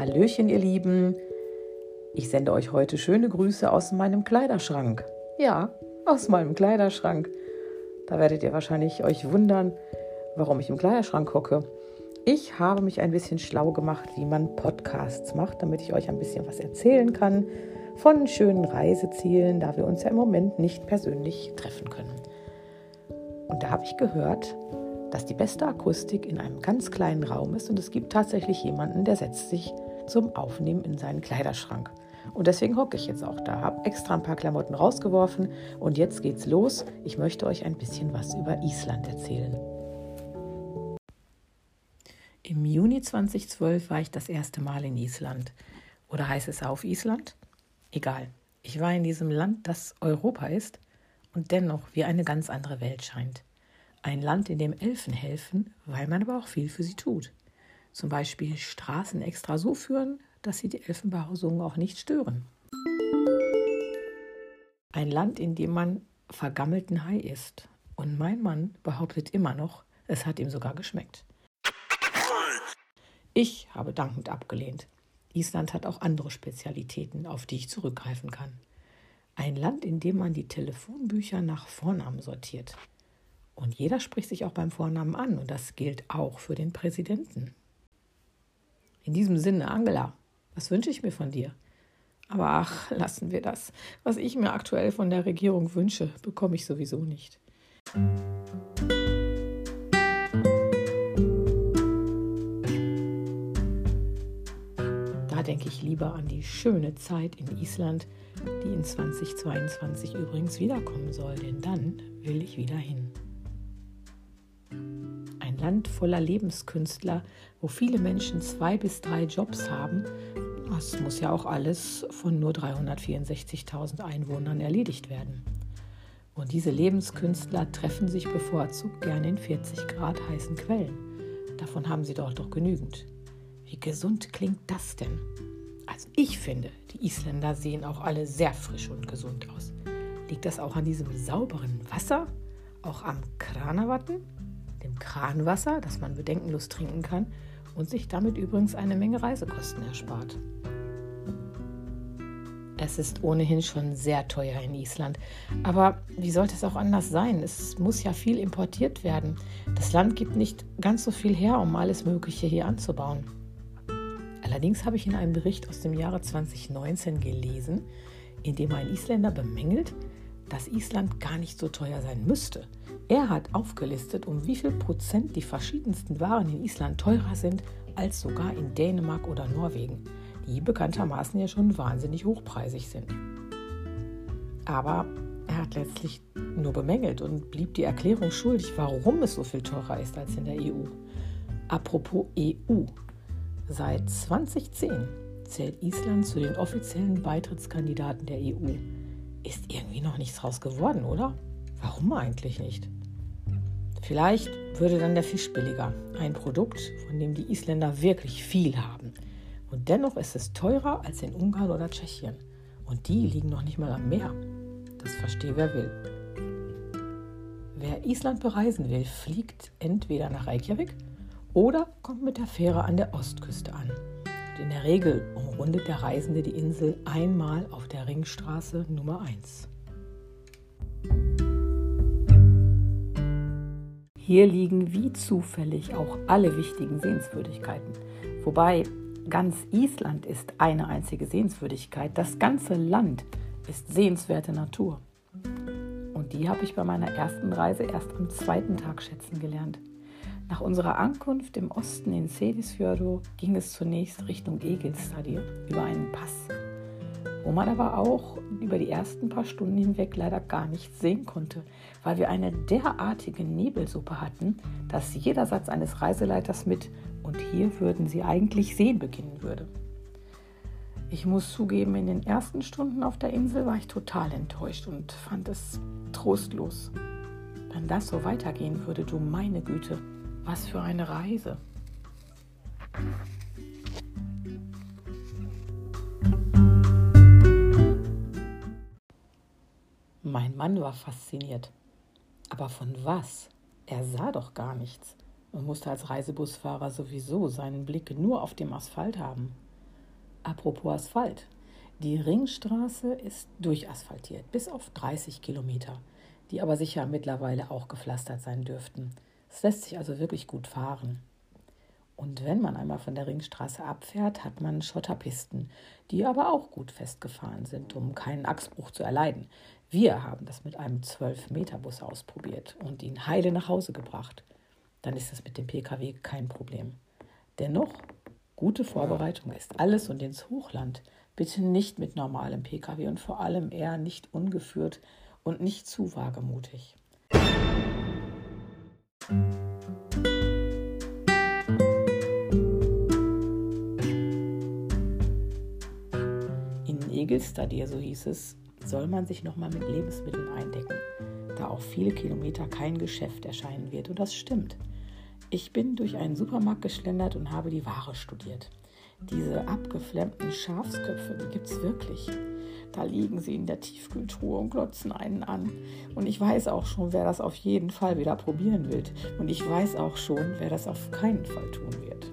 Hallöchen, ihr Lieben. Ich sende euch heute schöne Grüße aus meinem Kleiderschrank. Ja, aus meinem Kleiderschrank. Da werdet ihr wahrscheinlich euch wundern, warum ich im Kleiderschrank hocke. Ich habe mich ein bisschen schlau gemacht, wie man Podcasts macht, damit ich euch ein bisschen was erzählen kann von schönen Reisezielen, da wir uns ja im Moment nicht persönlich treffen können. Und da habe ich gehört, dass die beste Akustik in einem ganz kleinen Raum ist und es gibt tatsächlich jemanden, der setzt sich zum Aufnehmen in seinen Kleiderschrank. Und deswegen hocke ich jetzt auch da, habe extra ein paar Klamotten rausgeworfen und jetzt geht's los. Ich möchte euch ein bisschen was über Island erzählen. Im Juni 2012 war ich das erste Mal in Island. Oder heißt es auf Island? Egal. Ich war in diesem Land, das Europa ist und dennoch wie eine ganz andere Welt scheint. Ein Land, in dem Elfen helfen, weil man aber auch viel für sie tut. Zum Beispiel Straßen extra so führen, dass sie die Elfenbehausungen auch nicht stören. Ein Land, in dem man vergammelten Hai isst. Und mein Mann behauptet immer noch, es hat ihm sogar geschmeckt. Ich habe dankend abgelehnt. Island hat auch andere Spezialitäten, auf die ich zurückgreifen kann. Ein Land, in dem man die Telefonbücher nach Vornamen sortiert. Und jeder spricht sich auch beim Vornamen an und das gilt auch für den Präsidenten. In diesem Sinne, Angela, was wünsche ich mir von dir? Aber ach, lassen wir das. Was ich mir aktuell von der Regierung wünsche, bekomme ich sowieso nicht. Da denke ich lieber an die schöne Zeit in Island, die in 2022 übrigens wiederkommen soll, denn dann will ich wieder hin. Land voller Lebenskünstler, wo viele Menschen zwei bis drei Jobs haben. Das muss ja auch alles von nur 364.000 Einwohnern erledigt werden. Und diese Lebenskünstler treffen sich bevorzugt gerne in 40 Grad heißen Quellen. Davon haben sie dort doch genügend. Wie gesund klingt das denn? Also ich finde, die Isländer sehen auch alle sehr frisch und gesund aus. Liegt das auch an diesem sauberen Wasser? Auch am Kranawatten? Kranwasser, das man bedenkenlos trinken kann und sich damit übrigens eine Menge Reisekosten erspart. Es ist ohnehin schon sehr teuer in Island. Aber wie sollte es auch anders sein? Es muss ja viel importiert werden. Das Land gibt nicht ganz so viel her, um alles Mögliche hier anzubauen. Allerdings habe ich in einem Bericht aus dem Jahre 2019 gelesen, in dem ein Isländer bemängelt, dass Island gar nicht so teuer sein müsste. Er hat aufgelistet, um wie viel Prozent die verschiedensten Waren in Island teurer sind als sogar in Dänemark oder Norwegen, die bekanntermaßen ja schon wahnsinnig hochpreisig sind. Aber er hat letztlich nur bemängelt und blieb die Erklärung schuldig, warum es so viel teurer ist als in der EU. Apropos EU. Seit 2010 zählt Island zu den offiziellen Beitrittskandidaten der EU. Ist irgendwie noch nichts draus geworden, oder? Warum eigentlich nicht? Vielleicht würde dann der Fisch billiger. Ein Produkt, von dem die Isländer wirklich viel haben. Und dennoch ist es teurer als in Ungarn oder Tschechien. Und die liegen noch nicht mal am Meer. Das verstehe wer will. Wer Island bereisen will, fliegt entweder nach Reykjavik oder kommt mit der Fähre an der Ostküste an. Und in der Regel umrundet der Reisende die Insel einmal auf der Ringstraße Nummer 1. Hier liegen wie zufällig auch alle wichtigen Sehenswürdigkeiten. Wobei ganz Island ist eine einzige Sehenswürdigkeit. Das ganze Land ist sehenswerte Natur. Und die habe ich bei meiner ersten Reise erst am zweiten Tag schätzen gelernt. Nach unserer Ankunft im Osten in Sedisfjordo ging es zunächst Richtung Egilstadir über einen Pass wo man aber auch über die ersten paar Stunden hinweg leider gar nichts sehen konnte, weil wir eine derartige Nebelsuppe hatten, dass jeder Satz eines Reiseleiters mit und hier würden sie eigentlich sehen beginnen würde. Ich muss zugeben, in den ersten Stunden auf der Insel war ich total enttäuscht und fand es trostlos. Wenn das so weitergehen würde, du meine Güte, was für eine Reise. Mann war fasziniert. Aber von was? Er sah doch gar nichts und musste als Reisebusfahrer sowieso seinen Blick nur auf dem Asphalt haben. Apropos Asphalt. Die Ringstraße ist durchasphaltiert, bis auf 30 Kilometer, die aber sicher mittlerweile auch gepflastert sein dürften. Es lässt sich also wirklich gut fahren. Und wenn man einmal von der Ringstraße abfährt, hat man Schotterpisten, die aber auch gut festgefahren sind, um keinen Achsbruch zu erleiden. Wir haben das mit einem 12-Meter-Bus ausprobiert und ihn heile nach Hause gebracht. Dann ist das mit dem Pkw kein Problem. Dennoch, gute Vorbereitung ist alles und ins Hochland bitte nicht mit normalem Pkw und vor allem eher nicht ungeführt und nicht zu wagemutig. Egilstadir, so hieß es, soll man sich nochmal mit Lebensmitteln eindecken, da auf viele Kilometer kein Geschäft erscheinen wird. Und das stimmt. Ich bin durch einen Supermarkt geschlendert und habe die Ware studiert. Diese abgeflammten Schafsköpfe, die gibt es wirklich. Da liegen sie in der Tiefkühltruhe und glotzen einen an. Und ich weiß auch schon, wer das auf jeden Fall wieder probieren will. Und ich weiß auch schon, wer das auf keinen Fall tun wird.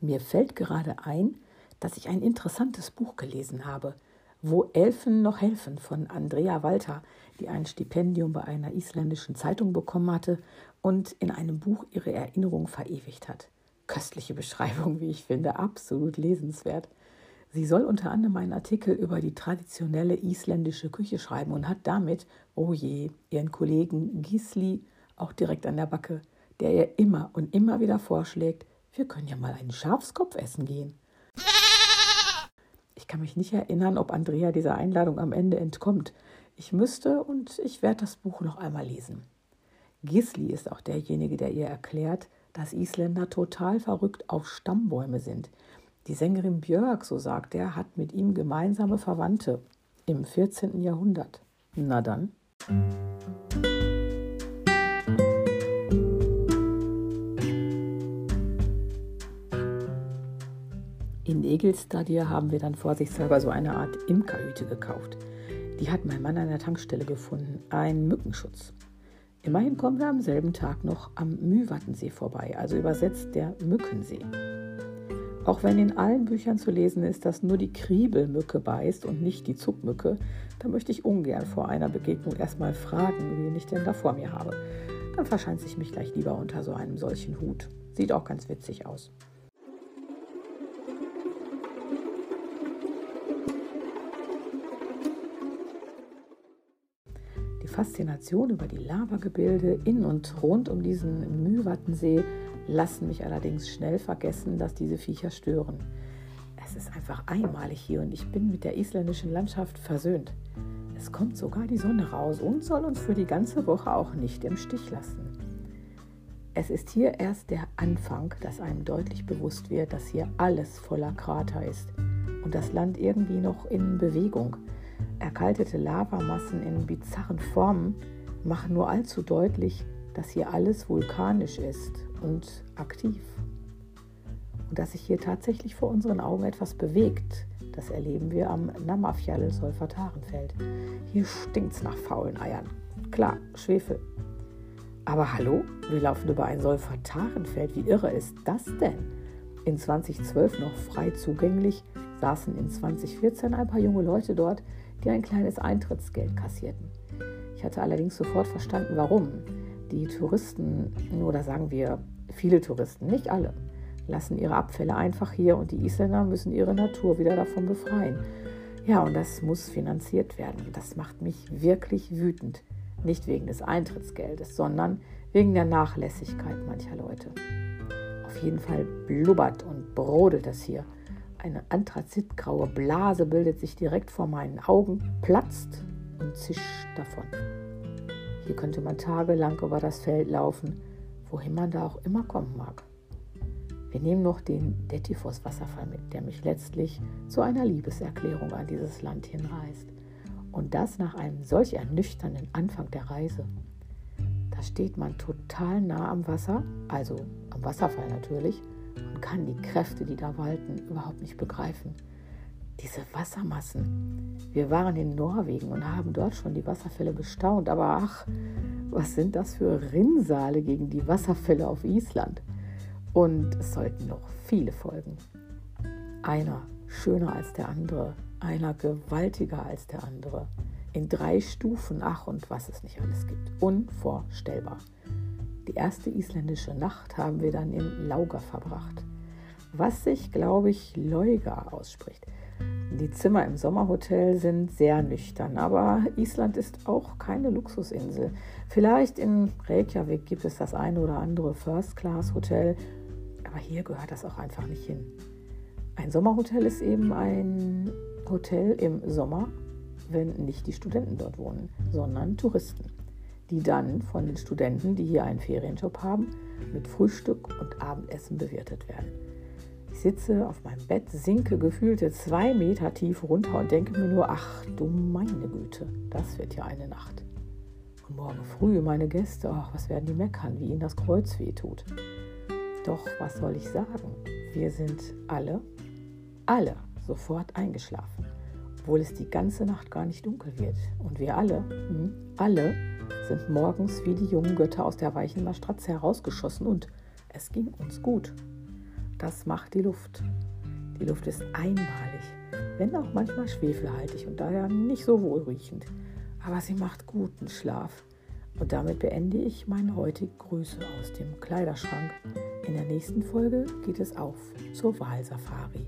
Mir fällt gerade ein, dass ich ein interessantes Buch gelesen habe, Wo Elfen noch helfen von Andrea Walter, die ein Stipendium bei einer isländischen Zeitung bekommen hatte und in einem Buch ihre Erinnerung verewigt hat. Köstliche Beschreibung, wie ich finde, absolut lesenswert. Sie soll unter anderem einen Artikel über die traditionelle isländische Küche schreiben und hat damit, oh je, ihren Kollegen Gisli auch direkt an der Backe, der ihr immer und immer wieder vorschlägt, wir können ja mal einen Schafskopf essen gehen. Ich kann mich nicht erinnern, ob Andrea dieser Einladung am Ende entkommt. Ich müsste und ich werde das Buch noch einmal lesen. Gisli ist auch derjenige, der ihr erklärt, dass Isländer total verrückt auf Stammbäume sind. Die Sängerin Björk, so sagt er, hat mit ihm gemeinsame Verwandte im 14. Jahrhundert. Na dann. In Egelstadir haben wir dann vorsichtshalber so eine Art Imkerhüte gekauft. Die hat mein Mann an der Tankstelle gefunden. Ein Mückenschutz. Immerhin kommen wir am selben Tag noch am Mühwattensee vorbei, also übersetzt der Mückensee. Auch wenn in allen Büchern zu lesen ist, dass nur die Kriebelmücke beißt und nicht die Zuckmücke, da möchte ich ungern vor einer Begegnung erstmal fragen, wen ich denn da vor mir habe. Dann verschanze ich mich gleich lieber unter so einem solchen Hut. Sieht auch ganz witzig aus. Faszination über die Lavagebilde in und rund um diesen Mühwattensee lassen mich allerdings schnell vergessen, dass diese Viecher stören. Es ist einfach einmalig hier und ich bin mit der isländischen Landschaft versöhnt. Es kommt sogar die Sonne raus und soll uns für die ganze Woche auch nicht im Stich lassen. Es ist hier erst der Anfang, dass einem deutlich bewusst wird, dass hier alles voller Krater ist und das Land irgendwie noch in Bewegung. Erkaltete Lavamassen in bizarren Formen machen nur allzu deutlich, dass hier alles vulkanisch ist und aktiv. Und dass sich hier tatsächlich vor unseren Augen etwas bewegt, das erleben wir am Namafjall Solfatarenfeld. Hier stinkt's nach faulen Eiern. Klar, Schwefel. Aber hallo, wir laufen über ein Solfatarenfeld. Wie irre ist das denn? In 2012 noch frei zugänglich, saßen in 2014 ein paar junge Leute dort, die ein kleines Eintrittsgeld kassierten. Ich hatte allerdings sofort verstanden, warum. Die Touristen, oder sagen wir viele Touristen, nicht alle, lassen ihre Abfälle einfach hier und die Isländer müssen ihre Natur wieder davon befreien. Ja, und das muss finanziert werden. Das macht mich wirklich wütend. Nicht wegen des Eintrittsgeldes, sondern wegen der Nachlässigkeit mancher Leute. Auf jeden Fall blubbert und brodelt es hier. Eine anthrazitgraue Blase bildet sich direkt vor meinen Augen, platzt und zischt davon. Hier könnte man tagelang über das Feld laufen, wohin man da auch immer kommen mag. Wir nehmen noch den Detifos-Wasserfall mit, der mich letztlich zu einer Liebeserklärung an dieses Land hinreißt. Und das nach einem solch ernüchternden Anfang der Reise. Da steht man total nah am Wasser, also am Wasserfall natürlich, und kann die Kräfte, die da walten, überhaupt nicht begreifen. Diese Wassermassen. Wir waren in Norwegen und haben dort schon die Wasserfälle bestaunt, aber ach, was sind das für Rinnsale gegen die Wasserfälle auf Island? Und es sollten noch viele folgen. Einer schöner als der andere, einer gewaltiger als der andere. In drei Stufen, ach und was es nicht alles gibt. Unvorstellbar. Die erste isländische Nacht haben wir dann in Lauga verbracht, was sich, glaube ich, Leuga ausspricht. Die Zimmer im Sommerhotel sind sehr nüchtern, aber Island ist auch keine Luxusinsel. Vielleicht in Reykjavik gibt es das eine oder andere First-Class-Hotel, aber hier gehört das auch einfach nicht hin. Ein Sommerhotel ist eben ein Hotel im Sommer, wenn nicht die Studenten dort wohnen, sondern Touristen, die dann von den Studenten, die hier einen Ferienjob haben, mit Frühstück und Abendessen bewirtet werden. Ich sitze auf meinem Bett, sinke gefühlte zwei Meter tief runter und denke mir nur, ach du meine Güte, das wird ja eine Nacht. Und morgen früh meine Gäste, ach, was werden die meckern, wie ihnen das Kreuz wehtut. Doch was soll ich sagen? Wir sind alle, alle sofort eingeschlafen, obwohl es die ganze Nacht gar nicht dunkel wird. Und wir alle, hm, alle sind morgens wie die jungen Götter aus der weichen Matratze herausgeschossen und es ging uns gut. Das macht die Luft. Die Luft ist einmalig, wenn auch manchmal schwefelhaltig und daher nicht so wohlriechend. Aber sie macht guten Schlaf. Und damit beende ich meine heutige Grüße aus dem Kleiderschrank. In der nächsten Folge geht es auf zur Wahlsafari.